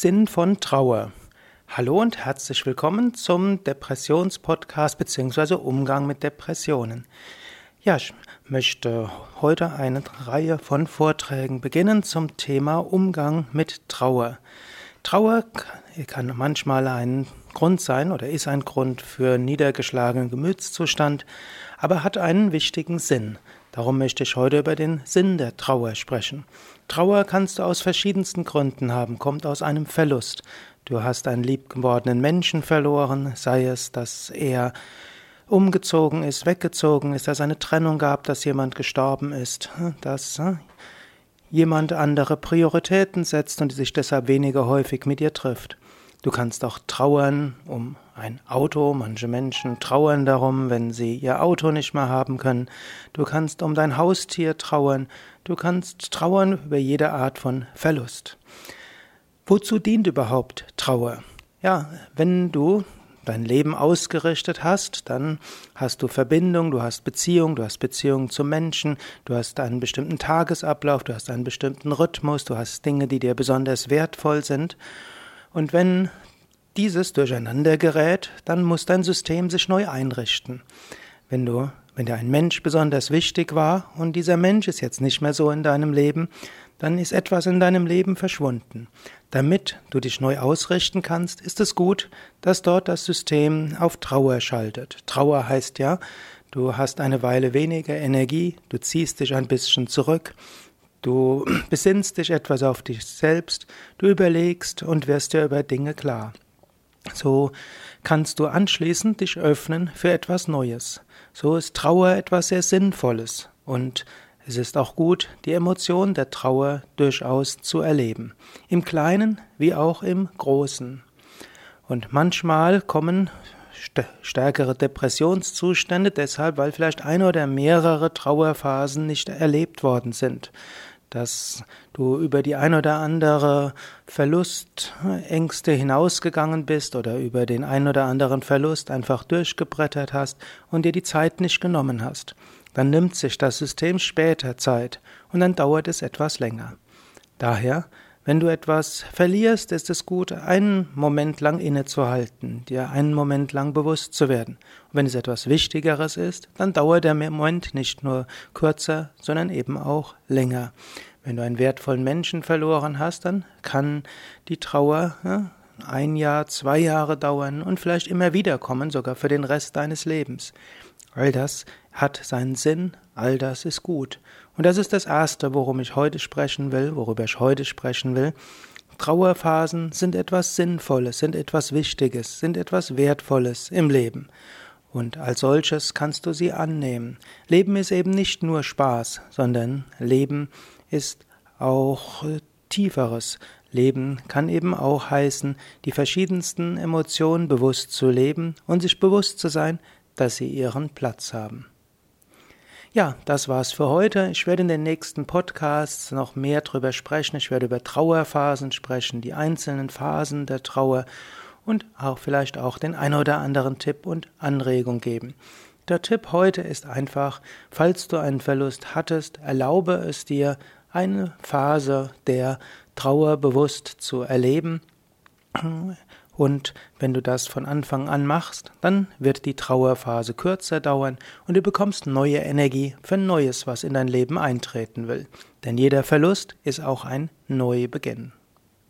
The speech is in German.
Sinn von Trauer. Hallo und herzlich willkommen zum Depressionspodcast bzw. Umgang mit Depressionen. Ja, ich möchte heute eine Reihe von Vorträgen beginnen zum Thema Umgang mit Trauer. Trauer kann manchmal ein Grund sein oder ist ein Grund für niedergeschlagenen Gemütszustand, aber hat einen wichtigen Sinn. Darum möchte ich heute über den Sinn der Trauer sprechen. Trauer kannst du aus verschiedensten Gründen haben, kommt aus einem Verlust. Du hast einen liebgewordenen Menschen verloren, sei es, dass er umgezogen ist, weggezogen ist, dass es eine Trennung gab, dass jemand gestorben ist, dass hm, jemand andere Prioritäten setzt und sich deshalb weniger häufig mit dir trifft. Du kannst auch trauern um ein Auto. Manche Menschen trauern darum, wenn sie ihr Auto nicht mehr haben können. Du kannst um dein Haustier trauern. Du kannst trauern über jede Art von Verlust. Wozu dient überhaupt Trauer? Ja, wenn du dein Leben ausgerichtet hast, dann hast du Verbindung, du hast Beziehung, du hast Beziehung zu Menschen, du hast einen bestimmten Tagesablauf, du hast einen bestimmten Rhythmus, du hast Dinge, die dir besonders wertvoll sind. Und wenn dieses durcheinander gerät, dann muss dein System sich neu einrichten. Wenn du, wenn dir ein Mensch besonders wichtig war und dieser Mensch ist jetzt nicht mehr so in deinem Leben, dann ist etwas in deinem Leben verschwunden. Damit du dich neu ausrichten kannst, ist es gut, dass dort das System auf Trauer schaltet. Trauer heißt ja, du hast eine Weile weniger Energie, du ziehst dich ein bisschen zurück, Du besinnst dich etwas auf dich selbst, du überlegst und wirst dir über Dinge klar. So kannst du anschließend dich öffnen für etwas Neues. So ist Trauer etwas sehr Sinnvolles und es ist auch gut, die Emotion der Trauer durchaus zu erleben. Im Kleinen wie auch im Großen. Und manchmal kommen stärkere Depressionszustände deshalb, weil vielleicht ein oder mehrere Trauerphasen nicht erlebt worden sind dass du über die ein oder andere Verlustängste hinausgegangen bist oder über den ein oder anderen Verlust einfach durchgebrettert hast und dir die Zeit nicht genommen hast. Dann nimmt sich das System später Zeit und dann dauert es etwas länger. Daher, wenn du etwas verlierst, ist es gut, einen Moment lang innezuhalten, dir einen Moment lang bewusst zu werden. Und wenn es etwas Wichtigeres ist, dann dauert der Moment nicht nur kürzer, sondern eben auch länger. Wenn du einen wertvollen Menschen verloren hast, dann kann die Trauer ja, ein Jahr, zwei Jahre dauern und vielleicht immer wieder kommen, sogar für den Rest deines Lebens. All das hat seinen Sinn, all das ist gut. Und das ist das Erste, worum ich heute sprechen will, worüber ich heute sprechen will. Trauerphasen sind etwas Sinnvolles, sind etwas Wichtiges, sind etwas Wertvolles im Leben. Und als solches kannst du sie annehmen. Leben ist eben nicht nur Spaß, sondern Leben ist auch tieferes. Leben kann eben auch heißen, die verschiedensten Emotionen bewusst zu leben und sich bewusst zu sein, dass sie ihren Platz haben. Ja, das war's für heute. Ich werde in den nächsten Podcasts noch mehr drüber sprechen. Ich werde über Trauerphasen sprechen, die einzelnen Phasen der Trauer und auch vielleicht auch den ein oder anderen Tipp und Anregung geben. Der Tipp heute ist einfach, falls du einen Verlust hattest, erlaube es dir, eine Phase der Trauer bewusst zu erleben. Und wenn du das von Anfang an machst, dann wird die Trauerphase kürzer dauern und du bekommst neue Energie für Neues, was in dein Leben eintreten will. Denn jeder Verlust ist auch ein Neubeginn.